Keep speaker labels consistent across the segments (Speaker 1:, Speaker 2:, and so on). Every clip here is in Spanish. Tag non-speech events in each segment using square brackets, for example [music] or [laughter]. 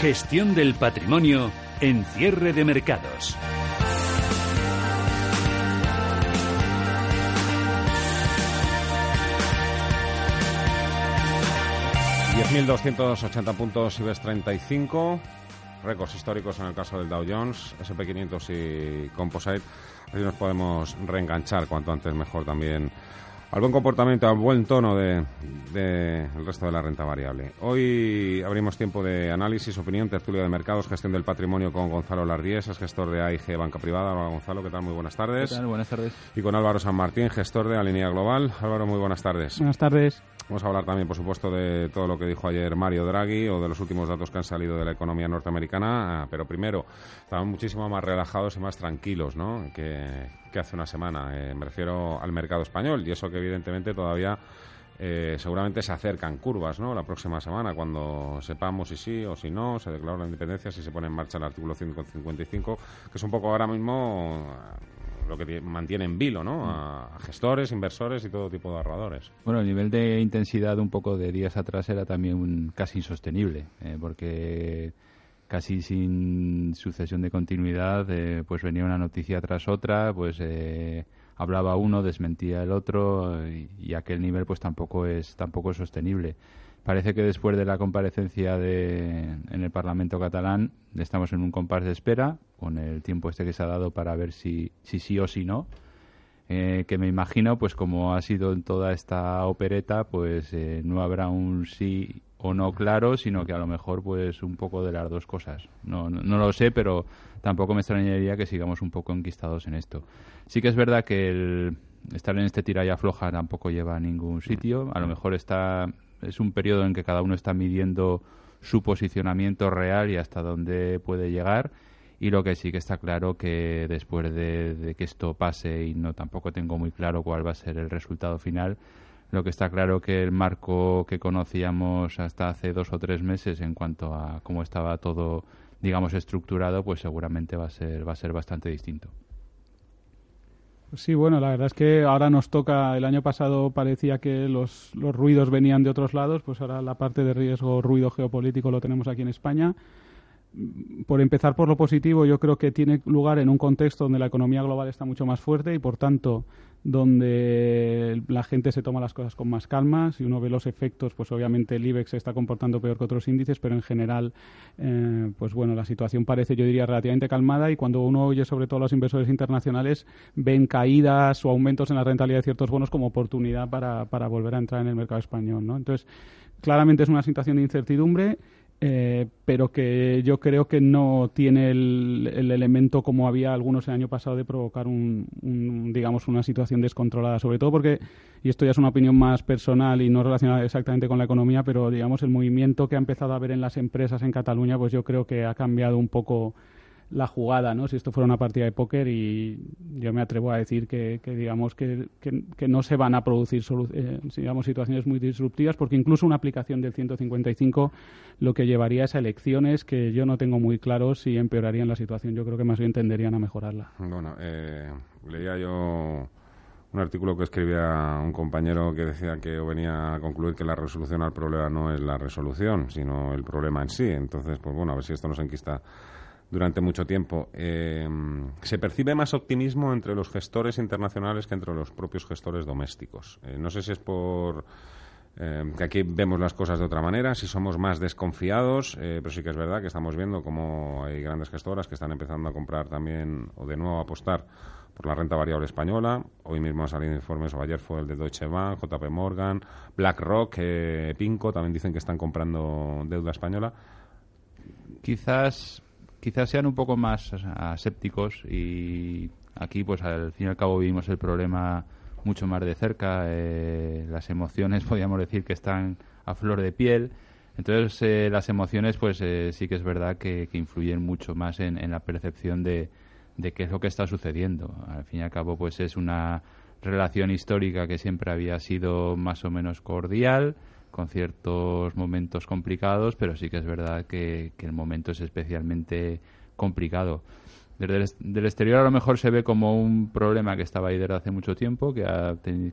Speaker 1: Gestión del patrimonio en cierre de mercados.
Speaker 2: $10.280 puntos IBEX 35, récords históricos en el caso del Dow Jones, SP500 y Composite. Así nos podemos reenganchar cuanto antes mejor también al buen comportamiento, al buen tono del de, el resto de la renta variable. Hoy abrimos tiempo de análisis, opinión, tertulia de mercados, gestión del patrimonio con Gonzalo Lardíez, es gestor de AIG Banca Privada. Hola Gonzalo, ¿qué tal? Muy buenas tardes.
Speaker 3: ¿Qué tal? Buenas tardes.
Speaker 2: Y con Álvaro San Martín, gestor de Alinea Global. Álvaro, muy buenas tardes.
Speaker 4: Buenas tardes.
Speaker 2: Vamos a hablar también, por supuesto, de todo lo que dijo ayer Mario Draghi o de los últimos datos que han salido de la economía norteamericana. Pero primero, estaban muchísimo más relajados y más tranquilos ¿no? que, hace una semana. Eh, me refiero al mercado español y eso que evidentemente todavía eh, seguramente se acercan curvas ¿no? la próxima semana cuando sepamos si sí o si no, se declara la independencia, si se pone en marcha el artículo 155, que es un poco ahora mismo lo que mantiene en vilo ¿no? a, gestores, inversores y todo tipo de ahorradores.
Speaker 3: Bueno, el nivel de intensidad un poco de días atrás era también casi insostenible, eh, porque casi sin sucesión de continuidad, eh, pues venía una noticia tras otra, pues eh, hablaba uno, desmentía el otro y, aquel nivel pues tampoco es tampoco es sostenible. Parece que después de la comparecencia de, en el Parlamento catalán estamos en un compás de espera con el tiempo este que se ha dado para ver si, si sí o si no. Eh, que me imagino, pues como ha sido en toda esta opereta, pues eh, no habrá un sí o no claro, sino que a lo mejor pues un poco de las dos cosas. No, no, lo sé, pero tampoco me extrañaría que sigamos un poco enquistados en esto. Sí que es verdad que el estar en este tira y afloja tampoco lleva a ningún sitio. A lo mejor está es un periodo en que cada uno está midiendo su posicionamiento real y hasta dónde puede llegar. Y lo que sí que está claro que después de, que esto pase y no tampoco tengo muy claro cuál va a ser el resultado final, lo que está claro que el marco que conocíamos hasta hace dos o tres meses en cuanto a cómo estaba todo, digamos, estructurado, pues seguramente va a ser, va a ser bastante distinto.
Speaker 4: Sí, bueno, la verdad es que ahora nos toca, el año pasado parecía que los, los ruidos venían de otros lados, pues ahora la parte de riesgo, ruido geopolítico lo tenemos aquí en España. Por empezar por lo positivo, yo creo que tiene lugar en un contexto donde la economía global está mucho más fuerte y, por tanto, donde la gente se toma las cosas con más calma. Si uno ve los efectos, pues obviamente el IBEX se está comportando peor que otros índices, pero en general, eh, pues bueno, la situación parece, yo diría, relativamente calmada y cuando uno oye sobre todo los inversores internacionales, ven caídas o aumentos en la rentabilidad de ciertos bonos como oportunidad para, para volver a entrar en el mercado español, ¿no? Entonces, claramente es una situación de incertidumbre eh, pero que yo creo que no tiene el, elemento como había algunos el año pasado de provocar un, digamos una situación descontrolada. Sobre todo porque y esto ya es una opinión más personal y no relacionada exactamente con la economía pero digamos el movimiento que ha empezado a haber en las empresas en Cataluña pues yo creo que ha cambiado un poco la jugada, ¿no? Si esto fuera una partida de póker y yo me atrevo a decir que, digamos que, que, no se van a producir eh, digamos situaciones muy disruptivas porque incluso una aplicación del 155 lo que llevaría es a elecciones que yo no tengo muy claro si empeorarían la situación. Yo creo que más bien tenderían a mejorarla.
Speaker 2: Bueno, eh, leía yo un artículo que escribía un compañero que decía que venía a concluir que la resolución al problema no es la resolución, sino el problema en sí. Entonces, pues bueno, a ver si esto nos enquista durante mucho tiempo. Eh, se percibe más optimismo entre los gestores internacionales que entre los propios gestores domésticos. Eh, no sé si es por eh, que aquí vemos las cosas de otra manera, si somos más desconfiados, pero sí que es verdad que estamos viendo como hay grandes gestoras que están empezando a comprar también o de nuevo a apostar por la renta variable española. Hoy mismo han salido informes, o ayer fue el de Deutsche Bank, JP Morgan, BlackRock, Pinco, también dicen que están comprando deuda española.
Speaker 3: Quizás quizás sean un poco más asépticos y aquí pues al fin y al cabo vivimos el problema mucho más de cerca, eh, las emociones [laughs] podríamos decir que están a flor de piel. Entonces eh, las emociones pues sí que es verdad que, influyen mucho más en, la percepción de, de, qué es lo que está sucediendo. Al fin y al cabo pues es una relación histórica que siempre había sido más o menos cordial, con ciertos momentos complicados, pero sí que es verdad que, el momento es especialmente complicado. Desde el exterior a lo mejor se ve como un problema que estaba ahí desde hace mucho tiempo, que,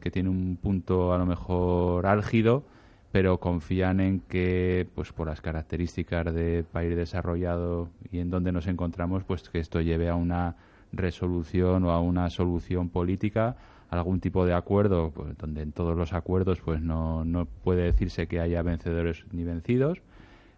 Speaker 3: que tiene un punto a lo mejor álgido, pero confían en que, pues por las características de país desarrollado y en donde nos encontramos, pues que esto lleve a una resolución o a una solución política algún tipo de acuerdo, pues, donde en todos los acuerdos pues no, no puede decirse que haya vencedores ni vencidos,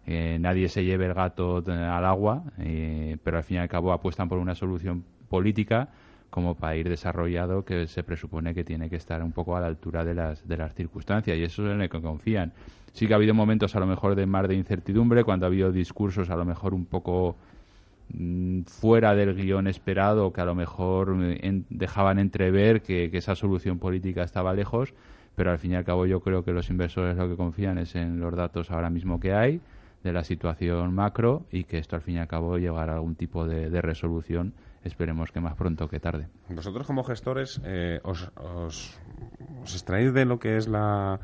Speaker 3: eh, nadie se lleve el gato al agua, eh, pero al fin y al cabo apuestan por una solución política como país desarrollado que se presupone que tiene que estar un poco a la altura de las, de las circunstancias y eso es en lo que confían. Sí que ha habido momentos a lo mejor de mar de incertidumbre, cuando ha habido discursos a lo mejor un poco fuera del guion esperado, que a lo mejor eh, dejaban entrever que, esa solución política estaba lejos, pero al fin y al cabo yo creo que los inversores lo que confían es en los datos ahora mismo que hay de la situación macro y que esto al fin y al cabo llegará a algún tipo de, resolución, esperemos que más pronto que tarde.
Speaker 2: Vosotros como gestores eh, os, os extraéis de lo que es la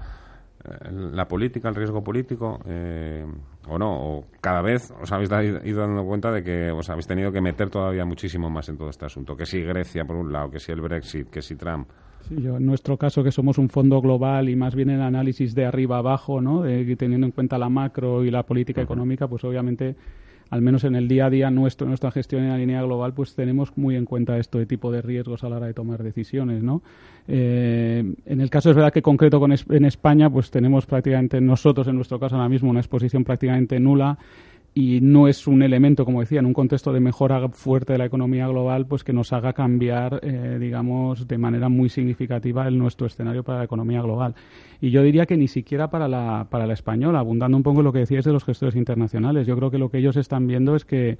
Speaker 2: la política, el riesgo político, eh, o no, o cada vez os habéis ido dando cuenta de que os habéis tenido que meter todavía muchísimo más en todo este asunto. Que si Grecia, por un lado, que si el Brexit, que si Trump.
Speaker 4: Sí, yo, en nuestro caso, que somos un fondo global y más bien el análisis de arriba abajo, ¿no? de, teniendo en cuenta la macro y la política económica, pues obviamente al menos en el día a día nuestro, nuestra gestión en la línea global, pues tenemos muy en cuenta esto de tipo de riesgos a la hora de tomar decisiones, ¿no? Eh, en el caso es verdad que concreto con en España, pues tenemos prácticamente nosotros en nuestro caso ahora mismo una exposición prácticamente nula y no es un elemento, como decía, en un contexto de mejora fuerte de la economía global, pues que nos haga cambiar, eh, digamos, de manera muy significativa el nuestro escenario para la economía global. Y yo diría que ni siquiera para la, para la española, abundando un poco en lo que decías de los gestores internacionales. Yo creo que lo que ellos están viendo es que,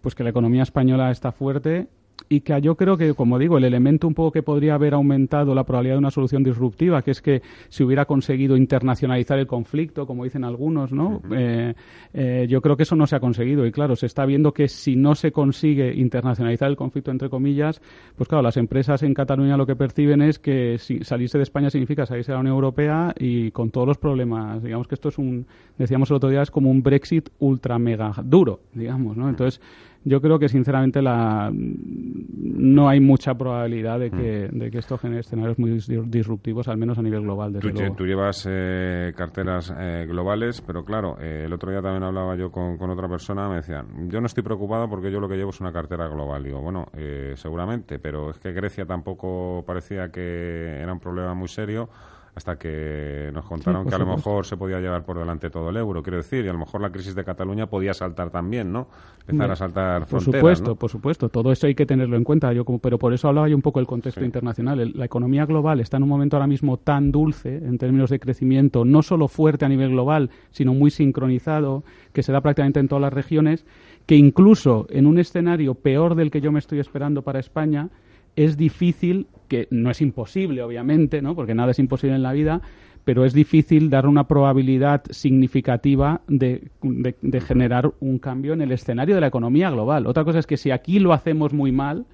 Speaker 4: pues que la economía española está fuerte y que yo creo que, como digo, el elemento un poco que podría haber aumentado la probabilidad de una solución disruptiva, que es que se hubiera conseguido internacionalizar el conflicto, como dicen algunos, ¿no? Eh, eh, yo creo que eso no se ha conseguido y, claro, se está viendo que si no se consigue internacionalizar el conflicto, entre comillas, pues claro, las empresas en Cataluña lo que perciben es que si salirse de España significa salirse de la Unión Europea y con todos los problemas. Digamos que esto es un, decíamos el otro día, es como un Brexit ultra mega duro, digamos, ¿no? Entonces, yo creo que sinceramente la, no hay mucha probabilidad de que, mm. de que esto genere escenarios muy disruptivos, al menos a nivel global. Desde
Speaker 2: tú,
Speaker 4: luego.
Speaker 2: tú llevas eh, carteras eh, globales, pero claro, eh, el otro día también hablaba yo con, con, otra persona, me decían, yo no estoy preocupado porque yo lo que llevo es una cartera global. Digo, bueno, seguramente, pero es que Grecia tampoco parecía que era un problema muy serio hasta que nos contaron que a lo mejor se podía llevar por delante todo el euro, quiero decir, y a lo mejor la crisis de Cataluña podía saltar también, ¿no? Empezar a saltar
Speaker 4: Por supuesto, por supuesto, todo eso hay que tenerlo en cuenta, yo como, pero por eso hablaba yo un poco del contexto internacional. la economía global está en un momento ahora mismo tan dulce en términos de crecimiento, no solo fuerte a nivel global, sino muy sincronizado, que se da prácticamente en todas las regiones, que incluso en un escenario peor del que yo me estoy esperando para España, es difícil, que no es imposible, obviamente, ¿no? porque nada es imposible en la vida, pero es difícil dar una probabilidad significativa de, de, generar un cambio en el escenario de la economía global. Otra cosa es que si aquí lo hacemos muy mal,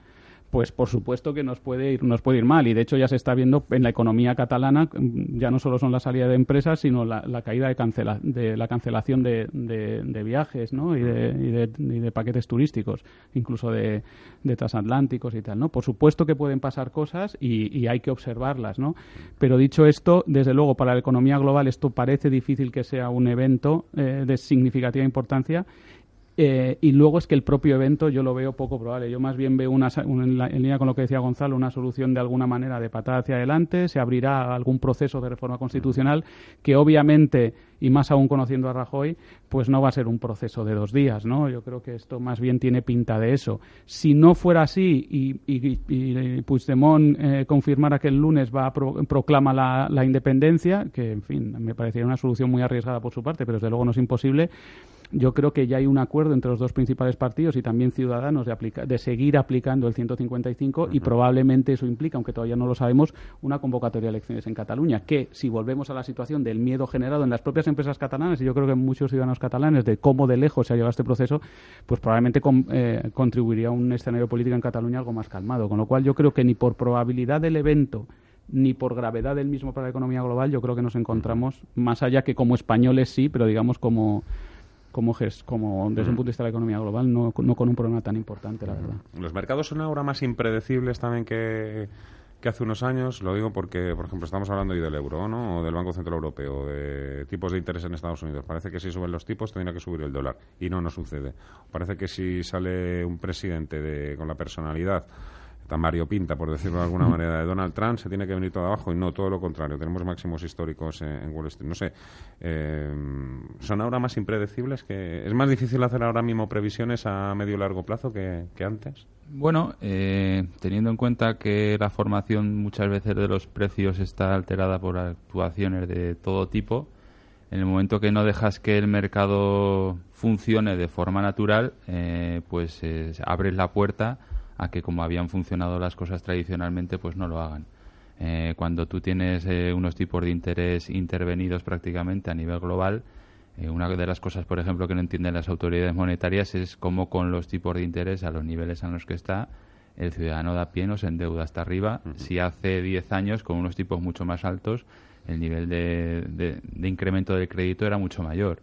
Speaker 4: pues por supuesto que nos puede ir nos puede ir mal. Y de hecho ya se está viendo en la economía catalana mm, ya no solo son la salida de empresas sino la, caída de, cancela, de la cancelación de, viajes ¿no? y, de, y, de, paquetes turísticos incluso de, transatlánticos y tal no por supuesto que pueden pasar cosas y, hay que observarlas no pero dicho esto desde luego para la economía global esto parece difícil que sea un evento eh, de significativa importancia eh, y luego es que el propio evento yo lo veo poco probable. Yo más bien veo una, en, línea con lo que decía Gonzalo, una solución de alguna manera de patada hacia adelante. Se abrirá algún proceso de reforma constitucional que obviamente, y más aún conociendo a Rajoy, pues no va a ser un proceso de dos días, ¿no? Yo creo que esto más bien tiene pinta de eso. Si no fuera así y, y, Puigdemont eh, confirmara que el lunes va a proclama la, la independencia, que en fin me parecería una solución muy arriesgada por su parte, pero desde luego no es imposible yo creo que ya hay un acuerdo entre los dos principales partidos y también Ciudadanos de, de seguir aplicando el 155 y probablemente eso implica, aunque todavía no lo sabemos, una convocatoria de elecciones en Cataluña, que si volvemos a la situación del miedo generado en las propias empresas catalanas, y yo creo que en muchos ciudadanos catalanes, de cómo de lejos se ha llevado este proceso, pues probablemente eh, contribuiría a un escenario político en Cataluña algo más calmado. Con lo cual yo creo que ni por probabilidad del evento ni por gravedad del mismo para la economía global, yo creo que nos encontramos, más allá que como españoles sí, pero digamos como como, como desde un punto de vista de la economía global, no, no con un problema tan importante, la verdad.
Speaker 2: Los mercados son ahora más impredecibles también que, que hace unos años. Lo digo porque, por ejemplo, estamos hablando hoy del euro, ¿no? O del Banco Central Europeo, de tipos de interés en Estados Unidos. Parece que si suben los tipos tendría que subir el dólar. Y no, no sucede. Parece que si sale un presidente de, con la personalidad Mario Pinta, por decirlo de alguna manera, de Donald Trump, se tiene que venir todo abajo y no todo lo contrario. Tenemos máximos históricos en, Wall Street. No sé, eh, ¿son ahora más impredecibles? que ¿Es más difícil hacer ahora mismo previsiones a medio y largo plazo que, antes?
Speaker 3: Bueno, eh, teniendo en cuenta que la formación muchas veces de los precios está alterada por actuaciones de todo tipo, en el momento que no dejas que el mercado funcione de forma natural, eh, pues abres la puerta a que como habían funcionado las cosas tradicionalmente, pues no lo hagan. Eh, cuando tú tienes eh, unos tipos de interés intervenidos prácticamente a nivel global, eh, una de las cosas, por ejemplo, que no entienden las autoridades monetarias es cómo con los tipos de interés a los niveles en los que está, el ciudadano da pie no se endeuda hasta arriba. Si hace 10 años, con unos tipos mucho más altos, el nivel de incremento del crédito era mucho mayor.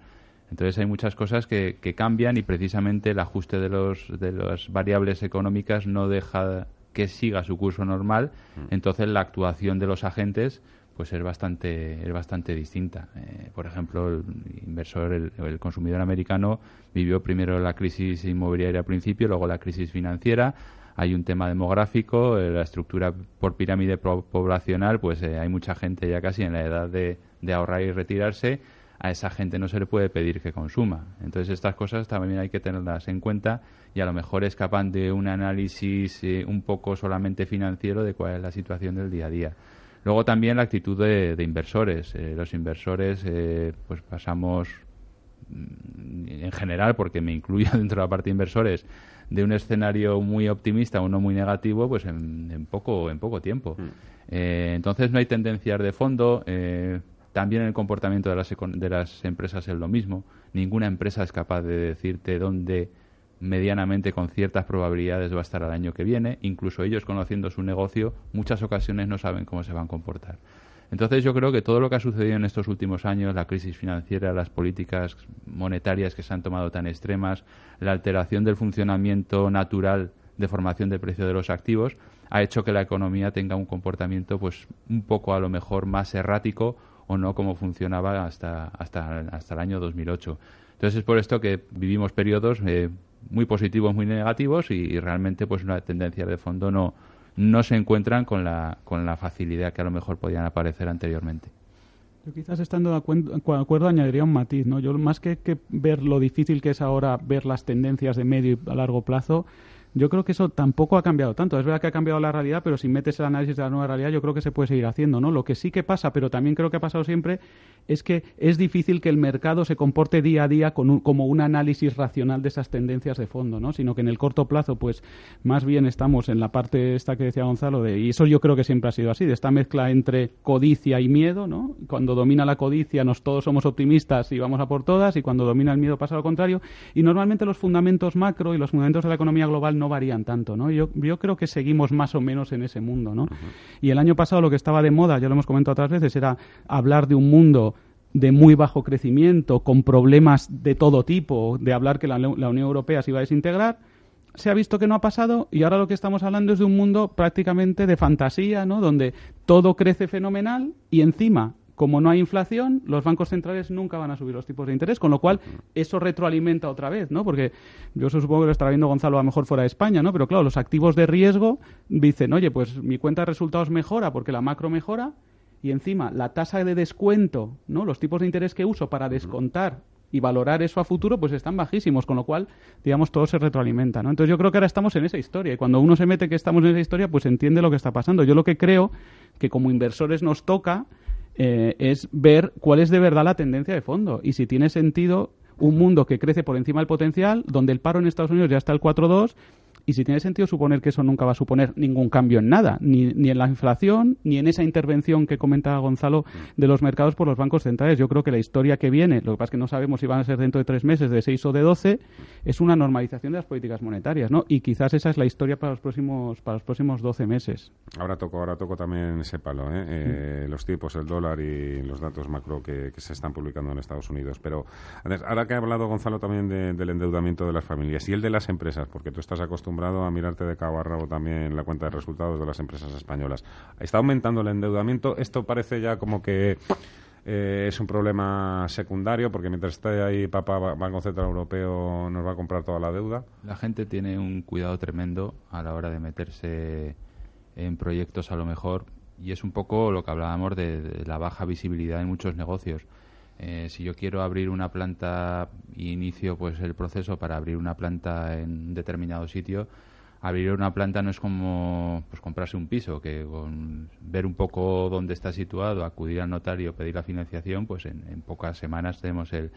Speaker 3: Entonces hay muchas cosas que, cambian y precisamente el ajuste de, los, de las variables económicas no deja que siga su curso normal. Mm. Entonces la actuación de los agentes pues es bastante es bastante distinta. Eh, por ejemplo, el inversor, el, consumidor americano vivió primero la crisis inmobiliaria al principio, luego la crisis financiera. Hay un tema demográfico, eh, la estructura por pirámide poblacional, pues eh, hay mucha gente ya casi en la edad de, de ahorrar y retirarse a esa gente no se le puede pedir que consuma. Entonces estas cosas también hay que tenerlas en cuenta y a lo mejor escapan de un análisis eh, un poco solamente financiero de cuál es la situación del día a día. Luego también la actitud de, inversores. Eh, los inversores, eh, pues pasamos mm, en general, porque me incluyo [laughs] dentro de la parte de inversores, de un escenario muy optimista a uno muy negativo, pues en, poco en poco tiempo. Mm. entonces no hay tendencias de fondo. También el comportamiento de las, de las empresas es lo mismo. Ninguna empresa es capaz de decirte dónde medianamente con ciertas probabilidades va a estar el año que viene. Incluso ellos, conociendo su negocio, muchas ocasiones no saben cómo se van a comportar. Entonces yo creo que todo lo que ha sucedido en estos últimos años, la crisis financiera, las políticas monetarias que se han tomado tan extremas, la alteración del funcionamiento natural de formación de precio de los activos, ha hecho que la economía tenga un comportamiento pues un poco a lo mejor más errático o no como funcionaba hasta, hasta, hasta el año 2008. Entonces es por esto que vivimos periodos eh, muy positivos, muy negativos y, realmente pues una tendencia de fondo no, no se encuentran con la, con la facilidad que a lo mejor podían aparecer anteriormente.
Speaker 4: Yo quizás estando de acuerdo, añadiría un matiz, ¿no? Yo más que, que ver lo difícil que es ahora ver las tendencias de medio y a largo plazo, yo creo que eso tampoco ha cambiado tanto. Es verdad que ha cambiado la realidad, pero si metes el análisis de la nueva realidad, yo creo que se puede seguir haciendo, ¿no? Lo que sí que pasa, pero también creo que ha pasado siempre, es que es difícil que el mercado se comporte día a día con como un análisis racional de esas tendencias de fondo, ¿no? Sino que en el corto plazo, pues, más bien estamos en la parte esta que decía Gonzalo, de, y eso yo creo que siempre ha sido así, de esta mezcla entre codicia y miedo, ¿no? Cuando domina la codicia, nos todos somos optimistas y vamos a por todas, y cuando domina el miedo pasa lo contrario. Y normalmente los fundamentos macro y los fundamentos de la economía global no varían tanto, ¿no? Yo, yo creo que seguimos más o menos en ese mundo, ¿no? Y el año pasado lo que estaba de moda, ya lo hemos comentado otras veces, era hablar de un mundo de muy bajo crecimiento, con problemas de todo tipo, de hablar que la, la, Unión Europea se iba a desintegrar, se ha visto que no ha pasado y ahora lo que estamos hablando es de un mundo prácticamente de fantasía, ¿no? Donde todo crece fenomenal y encima como no hay inflación, los bancos centrales nunca van a subir los tipos de interés, con lo cual eso retroalimenta otra vez, ¿no? Porque yo supongo que lo estará viendo Gonzalo a lo mejor fuera de España, ¿no? Pero claro, los activos de riesgo dicen, oye, pues mi cuenta de resultados mejora porque la macro mejora y encima la tasa de descuento, ¿no? Los tipos de interés que uso para descontar y valorar eso a futuro, pues están bajísimos, con lo cual, digamos, todo se retroalimenta, ¿no? Entonces yo creo que ahora estamos en esa historia y cuando uno se mete que estamos en esa historia, pues entiende lo que está pasando. Yo lo que creo que como inversores nos toca eh, es ver cuál es de verdad la tendencia de fondo. Y si tiene sentido un mundo que crece por encima del potencial, donde el paro en Estados Unidos ya está al 4,2 y si tiene sentido suponer que eso nunca va a suponer ningún cambio en nada, ni, ni en la inflación, ni en esa intervención que comentaba Gonzalo de los mercados por los bancos centrales. Yo creo que la historia que viene, lo que pasa es que no sabemos si van a ser dentro de tres meses, de seis o de doce, es una normalización de las políticas monetarias, ¿no? Y quizás esa es la historia para los próximos para los próximos 12 meses.
Speaker 2: Ahora toco, ahora toco también ese palo, ¿eh? Eh, los tipos, el dólar y los datos macro que, se están publicando en Estados Unidos. Pero ahora que ha hablado Gonzalo también del endeudamiento de las familias y el de las empresas, porque tú estás acostumbrado a mirarte de cabo a rabo también la cuenta de resultados de las empresas españolas. Está aumentando el endeudamiento. Esto parece ya como que eh, es un problema secundario porque mientras esté ahí papá Banco Central Europeo nos va a comprar toda la deuda.
Speaker 3: La gente tiene un cuidado tremendo a la hora de meterse en proyectos a lo mejor y es un poco lo que hablábamos de la baja visibilidad en muchos negocios. Eh, si yo quiero abrir una planta y inicio pues el proceso para abrir una planta en un determinado sitio, abrir una planta no es como pues comprarse un piso, que con ver un poco dónde está situado, acudir al notario, pedir la financiación, pues en, pocas semanas tenemos el,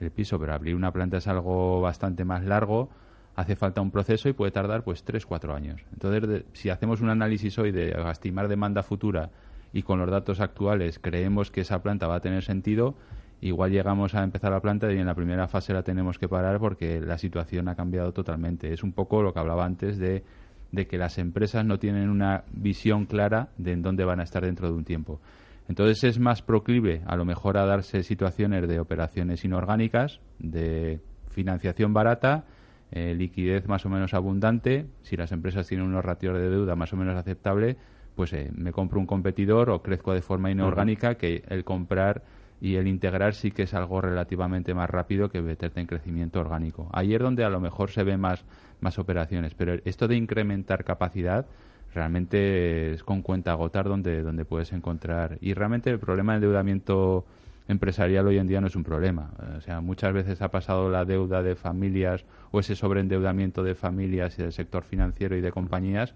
Speaker 3: el, piso, pero abrir una planta es algo bastante más largo, hace falta un proceso y puede tardar pues tres, cuatro años. Entonces, si hacemos un análisis hoy de estimar demanda futura y con los datos actuales creemos que esa planta va a tener sentido, igual llegamos a empezar la planta y en la primera fase la tenemos que parar porque la situación ha cambiado totalmente. Es un poco lo que hablaba antes de, de que las empresas no tienen una visión clara de en dónde van a estar dentro de un tiempo. Entonces es más proclive a lo mejor a darse situaciones de operaciones inorgánicas, de financiación barata, eh, liquidez más o menos abundante. Si las empresas tienen unos ratios de deuda más o menos aceptable, pues eh, me compro un competidor o crezco de forma inorgánica que el comprar y el integrar sí que es algo relativamente más rápido que meterte en crecimiento orgánico. Ayer donde a lo mejor se ven más, más operaciones, pero esto de incrementar capacidad realmente es con cuenta agotar donde, donde puedes encontrar. Y realmente el problema de endeudamiento empresarial hoy en día no es un problema. O sea, muchas veces ha pasado la deuda de familias o ese sobreendeudamiento de familias y del sector financiero y de compañías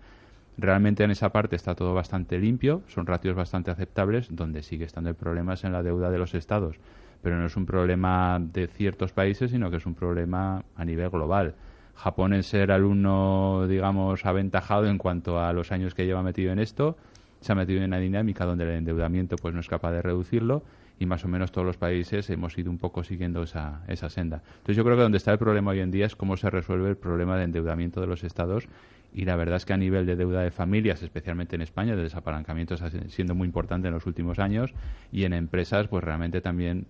Speaker 3: Realmente en esa parte está todo bastante limpio, son ratios bastante aceptables, donde sigue estando el problema es en la deuda de los estados, pero no es un problema de ciertos países, sino que es un problema a nivel global. Japón en ser alumno, digamos, aventajado en cuanto a los años que lleva metido en esto, se ha metido en una dinámica donde el endeudamiento pues no es capaz de reducirlo y más o menos todos los países hemos ido un poco siguiendo esa, esa senda. Entonces yo creo que donde está el problema hoy en día es cómo se resuelve el problema de endeudamiento de los estados y la verdad es que a nivel de deuda de familias, especialmente en España, el desapalancamiento está siendo muy importante en los últimos años y en empresas pues realmente también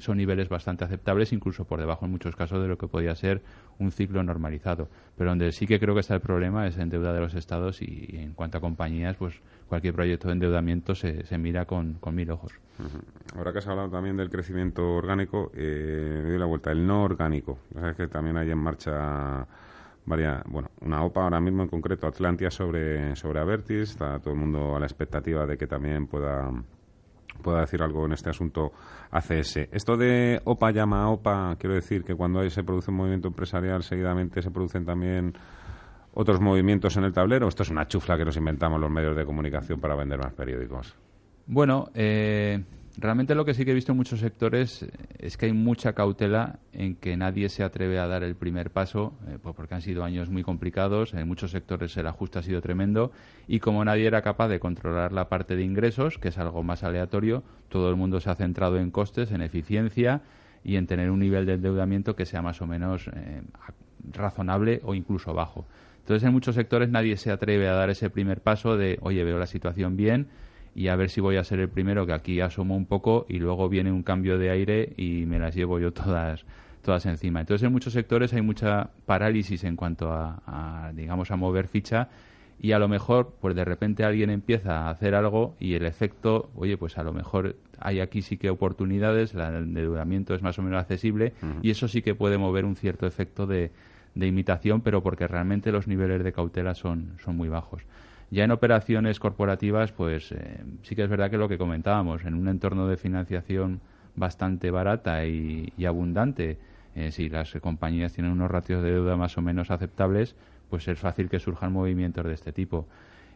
Speaker 3: son niveles bastante aceptables, incluso por debajo en muchos casos de lo que podía ser un ciclo normalizado. Pero donde sí que creo que está el problema es en deuda de los estados y, en cuanto a compañías, pues cualquier proyecto de endeudamiento se, se mira con, con, mil ojos.
Speaker 2: Ahora que has hablado también del crecimiento orgánico, eh, doy la vuelta, el no orgánico. Sabes que también hay en marcha varias, bueno, una OPA ahora mismo en concreto, Atlantia sobre, sobre Avertis, está todo el mundo a la expectativa de que también pueda pueda decir algo en este asunto ACS. Esto de OPA llama a OPA, quiero decir que cuando se produce un movimiento empresarial, seguidamente se producen también otros movimientos en el tablero. Esto es una chufla que nos inventamos los medios de comunicación para vender más periódicos.
Speaker 3: Bueno, eh, Realmente lo que sí que he visto en muchos sectores es que hay mucha cautela en que nadie se atreve a dar el primer paso, eh, pues porque han sido años muy complicados, en muchos sectores el ajuste ha sido tremendo y como nadie era capaz de controlar la parte de ingresos, que es algo más aleatorio, todo el mundo se ha centrado en costes, en eficiencia y en tener un nivel de endeudamiento que sea más o menos eh, razonable o incluso bajo. Entonces en muchos sectores nadie se atreve a dar ese primer paso de, oye, veo la situación bien, y a ver si voy a ser el primero que aquí asomo un poco y luego viene un cambio de aire y me las llevo yo todas todas encima. Entonces en muchos sectores hay mucha parálisis en cuanto a, digamos a mover ficha y a lo mejor pues de repente alguien empieza a hacer algo y el efecto, oye, pues a lo mejor hay aquí sí que oportunidades, el endeudamiento es más o menos accesible y eso sí que puede mover un cierto efecto de, de imitación, pero porque realmente los niveles de cautela son, son muy bajos. Ya en operaciones corporativas, pues eh, sí que es verdad que lo que comentábamos, en un entorno de financiación bastante barata y, abundante, eh, si las compañías tienen unos ratios de deuda más o menos aceptables, pues es fácil que surjan movimientos de este tipo.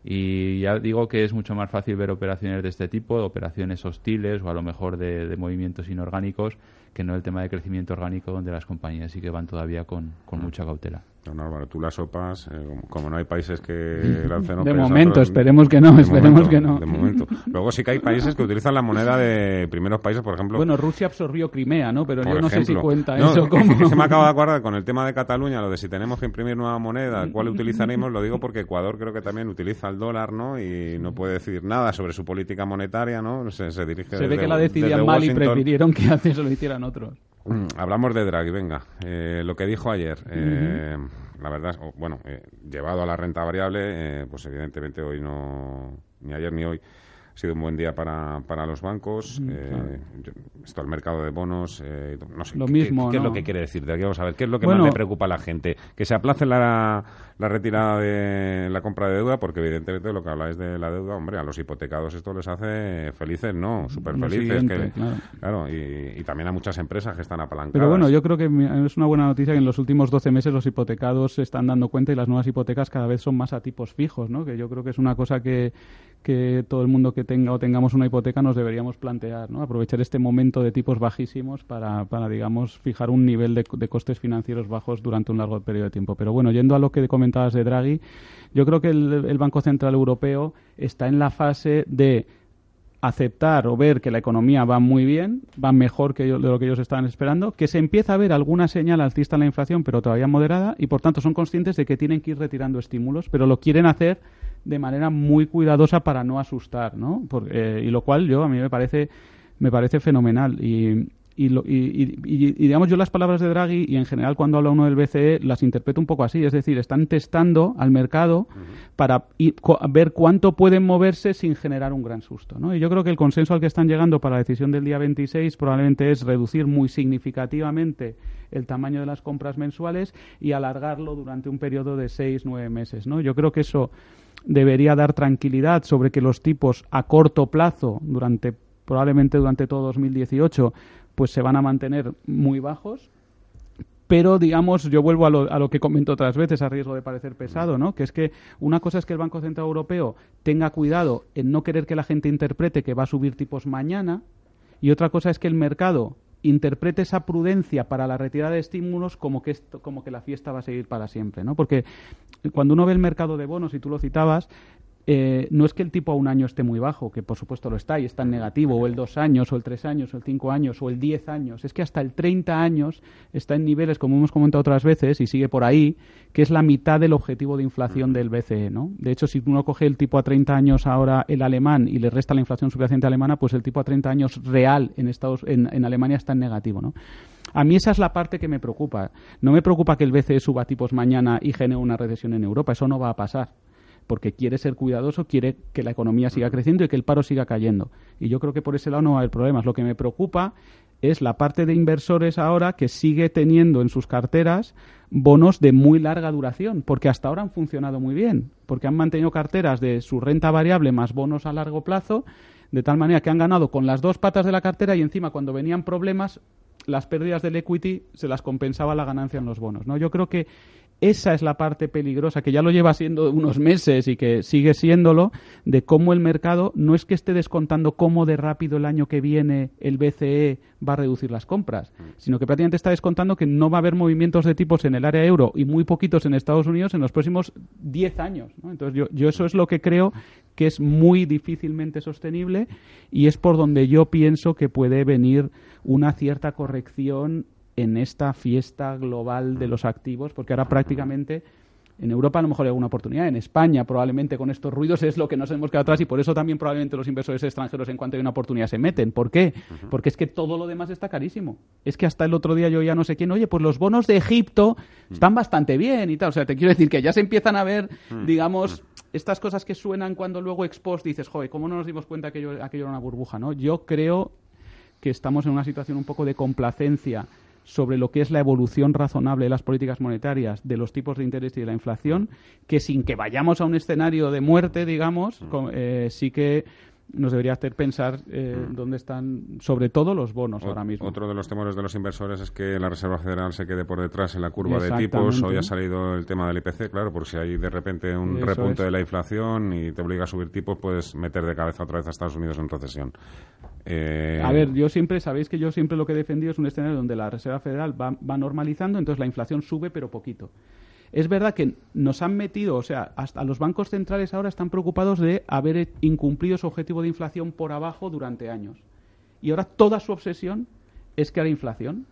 Speaker 3: Y ya digo que es mucho más fácil ver operaciones de este tipo, operaciones hostiles o a lo mejor de, movimientos inorgánicos, que no el tema de crecimiento orgánico donde las compañías sí que van todavía con, con mucha cautela.
Speaker 2: Don Álvaro, tú las sopas, eh, como no hay países que [laughs] lancen
Speaker 4: De momento, esperemos que no, esperemos que no.
Speaker 2: De momento. Luego sí que hay países que utilizan la moneda de primeros países, por ejemplo...
Speaker 4: Bueno, Rusia absorbió Crimea, ¿no? Pero yo no sé si cuenta eso
Speaker 2: como... se me acaba de acordar con el tema de Cataluña, lo de si tenemos que imprimir nueva moneda, cuál utilizaremos, lo digo porque Ecuador creo que también utiliza el dólar, ¿no? Y no puede decir nada sobre su política monetaria, ¿no? Se, dirige
Speaker 4: Se ve que la decidían mal y prefirieron que [laughs] antes lo hicieran otros.
Speaker 2: Mm, hablamos de Draghi, venga. Eh, lo que dijo ayer... Eh, la verdad, bueno, eh, llevado a la renta variable, eh, pues evidentemente hoy no, ni ayer ni hoy, ha sido un buen día para, para los bancos. eh, esto, el mercado de bonos, eh, no sé.
Speaker 4: Lo mismo,
Speaker 2: ¿qué, es lo que quiere decir? De aquí vamos a ver, ¿qué es lo que más le preocupa a la gente? Que se aplace la, la retirada de la compra de deuda, porque evidentemente lo que habláis de la deuda, hombre, a los hipotecados esto les hace felices, ¿no? Súper felices. claro, y, también a muchas empresas que están apalancadas.
Speaker 4: Pero bueno, yo creo que es una buena noticia que en los últimos 12 meses los hipotecados se están dando cuenta y las nuevas hipotecas cada vez son más a tipos fijos, ¿no? Que yo creo que es una cosa que, que todo el mundo que tenga o tengamos una hipoteca nos deberíamos plantear, ¿no? Aprovechar este momento de tipos bajísimos para, para digamos, fijar un nivel de, costes financieros bajos durante un largo periodo de tiempo. Pero bueno, yendo a lo que comenté de Draghi, yo creo que el, Banco Central Europeo está en la fase de aceptar o ver que la economía va muy bien, va mejor que de lo que ellos estaban esperando, que se empieza a ver alguna señal alcista en la inflación, pero todavía moderada, y por tanto son conscientes de que tienen que ir retirando estímulos, pero lo quieren hacer de manera muy cuidadosa para no asustar, ¿no? Eh, y lo cual yo a mí me parece me parece fenomenal y, y, digamos, yo las palabras de Draghi y en general cuando habla uno del BCE las interpreto un poco así, es decir, están testando al mercado para ver cuánto pueden moverse sin generar un gran susto. ¿no? Y yo creo que el consenso al que están llegando para la decisión del día 26 probablemente es reducir muy significativamente el tamaño de las compras mensuales y alargarlo durante un periodo de seis, nueve meses. ¿no? Yo creo que eso debería dar tranquilidad sobre que los tipos a corto plazo, durante probablemente durante todo 2018, pues se van a mantener muy bajos. Pero, digamos, yo vuelvo a lo, a lo que comento otras veces, a riesgo de parecer pesado, ¿no? Que es que una cosa es que el Banco Central Europeo tenga cuidado en no querer que la gente interprete que va a subir tipos mañana, y otra cosa es que el mercado interprete esa prudencia para la retirada de estímulos como que esto, como que la fiesta va a seguir para siempre, ¿no? Porque cuando uno ve el mercado de bonos y tú lo citabas, eh, no es que el tipo a un año esté muy bajo, que por supuesto lo está y está en negativo, o el dos años, o el tres años, o el cinco años, o el diez años. Es que hasta el 30 años está en niveles, como hemos comentado otras veces, y sigue por ahí, que es la mitad del objetivo de inflación del BCE. ¿no? De hecho, si uno coge el tipo a 30 años ahora el alemán y le resta la inflación subyacente alemana, pues el tipo a 30 años real en, Estados, en, en Alemania está en negativo. ¿no? A mí esa es la parte que me preocupa. No me preocupa que el BCE suba tipos mañana y genere una recesión en Europa. Eso no va a pasar porque quiere ser cuidadoso, quiere que la economía siga creciendo y que el paro siga cayendo. Y yo creo que por ese lado no va a haber problemas. Lo que me preocupa es la parte de inversores ahora que sigue teniendo en sus carteras bonos de muy larga duración, porque hasta ahora han funcionado muy bien, porque han mantenido carteras de su renta variable más bonos a largo plazo, de tal manera que han ganado con las dos patas de la cartera y encima cuando venían problemas las pérdidas del equity se las compensaba la ganancia en los bonos. ¿no? Yo creo que esa es la parte peligrosa, que ya lo lleva siendo unos meses y que sigue siéndolo, de cómo el mercado no es que esté descontando cómo de rápido el año que viene el BCE va a reducir las compras, mm. sino que prácticamente está descontando que no va a haber movimientos de tipos en el área euro y muy poquitos en Estados Unidos en los próximos 10 años. Entonces yo, yo eso es lo que creo que es muy difícilmente sostenible y es por donde yo pienso que puede venir una cierta corrección en esta fiesta global de los activos, porque ahora prácticamente en Europa a lo mejor hay alguna oportunidad, en España probablemente con estos ruidos es lo que nos hemos quedado atrás y por eso también probablemente los inversores extranjeros en cuanto hay una oportunidad se meten. ¿Por qué? Porque es que todo lo demás está carísimo. Es que hasta el otro día yo ya no sé quién, oye, pues los bonos de Egipto están bastante bien y tal. O sea, te quiero decir que ya se empiezan a ver, digamos, estas cosas que suenan cuando luego expost dices, joder, ¿cómo no nos dimos cuenta que aquello, aquello era una burbuja? ¿no? Yo creo que estamos en una situación un poco de complacencia sobre lo que es la evolución razonable de las políticas monetarias, de los tipos de interés y de la inflación, que sin que vayamos a un escenario de muerte, digamos, eh, sí que nos debería hacer pensar eh, mm. dónde están, sobre todo, los bonos ahora mismo.
Speaker 2: Otro de los temores de los inversores es que la Reserva Federal se quede por detrás en la curva de tipos. Hoy ha salido el tema del IPC, claro, por si hay de repente un repunte de la inflación y te obliga a subir tipos, puedes meter de cabeza otra vez a Estados Unidos en recesión.
Speaker 4: Eh, a ver, yo siempre, sabéis que yo siempre lo que he defendido es un escenario donde la Reserva Federal va, va normalizando, entonces la inflación sube, pero poquito. Es verdad que nos han metido, o sea, hasta los bancos centrales ahora están preocupados de haber incumplido su objetivo de inflación por abajo durante años. Y ahora toda su obsesión es haya inflación.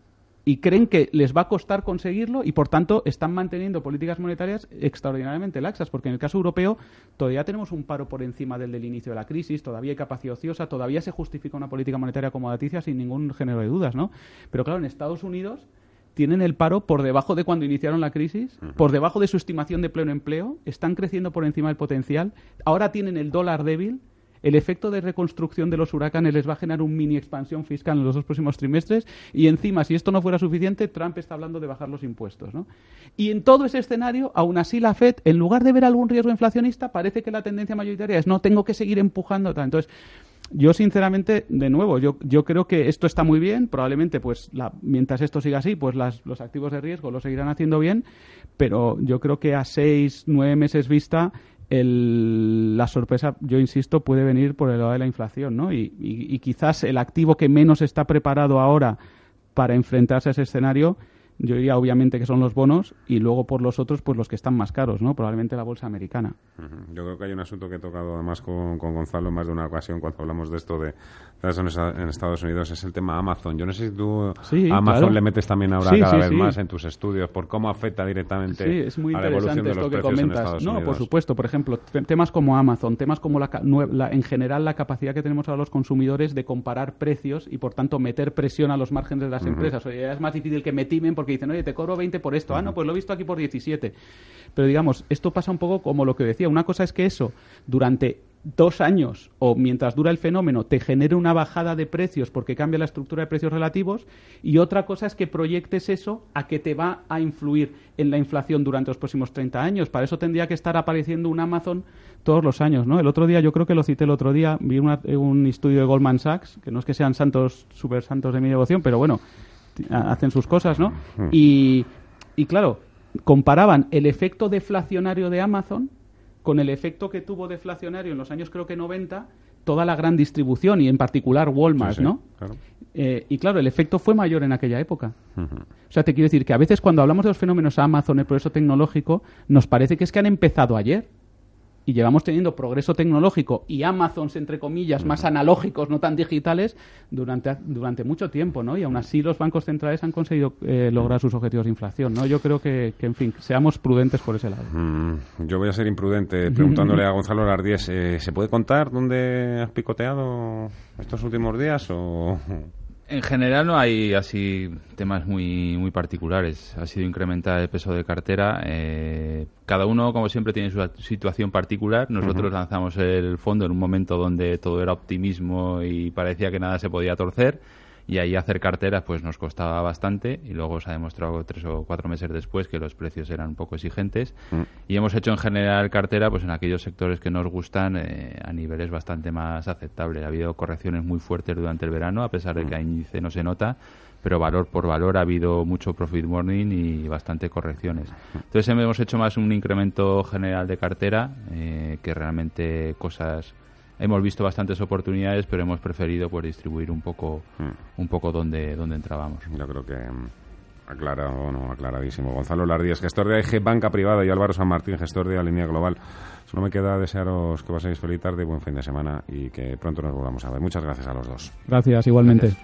Speaker 4: Y creen que les va a costar conseguirlo y, por tanto, están manteniendo políticas monetarias extraordinariamente laxas, porque en el caso europeo todavía tenemos un paro por encima del del inicio de la crisis, todavía hay capacidad ociosa, todavía se justifica una política monetaria acomodaticia sin ningún género de dudas, ¿no? Pero claro, en Estados Unidos tienen el paro por debajo de cuando iniciaron la crisis, por debajo de su estimación de pleno empleo, están creciendo por encima del potencial, ahora tienen el dólar débil, el efecto de reconstrucción de los huracanes les va a generar un mini expansión fiscal en los dos próximos trimestres y encima, si esto no fuera suficiente, Trump está hablando de bajar los impuestos. ¿no? Y en todo ese escenario, aún así la Fed, en lugar de ver algún riesgo inflacionista, parece que la tendencia mayoritaria es no, tengo que seguir empujando. Entonces, yo sinceramente, de nuevo, yo, yo creo que esto está muy bien, probablemente pues mientras esto siga así, pues los activos de riesgo lo seguirán haciendo bien, pero yo creo que a seis, nueve meses vista la sorpresa, yo insisto, puede venir por el lado de la inflación, ¿no? Y, y quizás el activo que menos está preparado ahora para enfrentarse a ese escenario yo diría obviamente que son los bonos y luego por los otros pues los que están más caros, ¿no? Probablemente la bolsa americana.
Speaker 2: Yo creo que hay un asunto que he tocado además con, con Gonzalo en más de una ocasión cuando hablamos de esto de, en Estados Unidos, es el tema Amazon. Yo no sé si tú Amazon le metes también ahora cada vez más en tus estudios por cómo afecta directamente a la evolución de los precios en Estados
Speaker 4: no, por supuesto. Por ejemplo, temas como Amazon, temas como la, en general la capacidad que tenemos ahora los consumidores de comparar precios y por tanto meter presión a los márgenes de las empresas. Oye, es más difícil que me timen porque dicen, oye, te cobro 20 por esto. Ah, no, pues lo he visto aquí por 17. Pero digamos, esto pasa un poco como lo que decía. Una cosa es que eso, durante dos años o mientras dura el fenómeno te genere una bajada de precios porque cambia la estructura de precios relativos y otra cosa es que proyectes eso a que te va a influir en la inflación durante los próximos 30 años. Para eso tendría que estar apareciendo un Amazon todos los años, ¿no? El otro día, yo creo que lo cité el otro día, vi un estudio de Goldman Sachs, que no es que sean santos, super santos de mi devoción, pero bueno, hacen sus cosas, ¿no? Y, y claro, comparaban el efecto deflacionario de Amazon con el efecto que tuvo deflacionario en los años creo que 90 toda la gran distribución y en particular Walmart, ¿no? Eh, y claro, el efecto fue mayor en aquella época. O sea, te quiero decir que a veces cuando hablamos de los fenómenos Amazon, el progreso tecnológico, nos parece que es que han empezado ayer y llevamos teniendo progreso tecnológico y Amazons, entre comillas, más analógicos, no tan digitales, durante, durante mucho tiempo, ¿no? Y aún así los bancos centrales han conseguido eh, lograr sus objetivos de inflación, ¿no? Yo creo que, en fin, seamos prudentes por ese lado.
Speaker 2: Mm, yo voy a ser imprudente [laughs] preguntándole a Gonzalo Lardies, eh, ¿se puede contar dónde has picoteado estos últimos días o...?
Speaker 3: En general no hay así temas muy muy particulares. Ha sido incrementar el peso de cartera. Eh, cada uno, como siempre, tiene su situación particular. Nosotros lanzamos el fondo en un momento donde todo era optimismo y parecía que nada se podía torcer y ahí hacer carteras pues nos costaba bastante y luego se ha demostrado tres o cuatro meses después que los precios eran un poco exigentes mm. y hemos hecho en general cartera pues en aquellos sectores que nos gustan eh, a niveles bastante más aceptables. Ha habido correcciones muy fuertes durante el verano a pesar de que a mm. índice no se nota pero valor por valor ha habido mucho profit warning y bastante correcciones. Entonces hemos hecho más un incremento general de cartera eh, que realmente cosas hemos visto bastantes oportunidades, pero hemos preferido pues distribuir un poco mm. un poco donde donde entrábamos.
Speaker 2: Yo creo que mm, aclara o no aclaradísimo. Gonzalo Lardíez, gestor de AG Banca Privada y Álvaro San Martín, gestor de la línea global. Solo me queda desearos que paséis feliz tarde, buen fin de semana y que pronto nos volvamos a ver. Muchas gracias a los dos.
Speaker 4: Gracias, igualmente.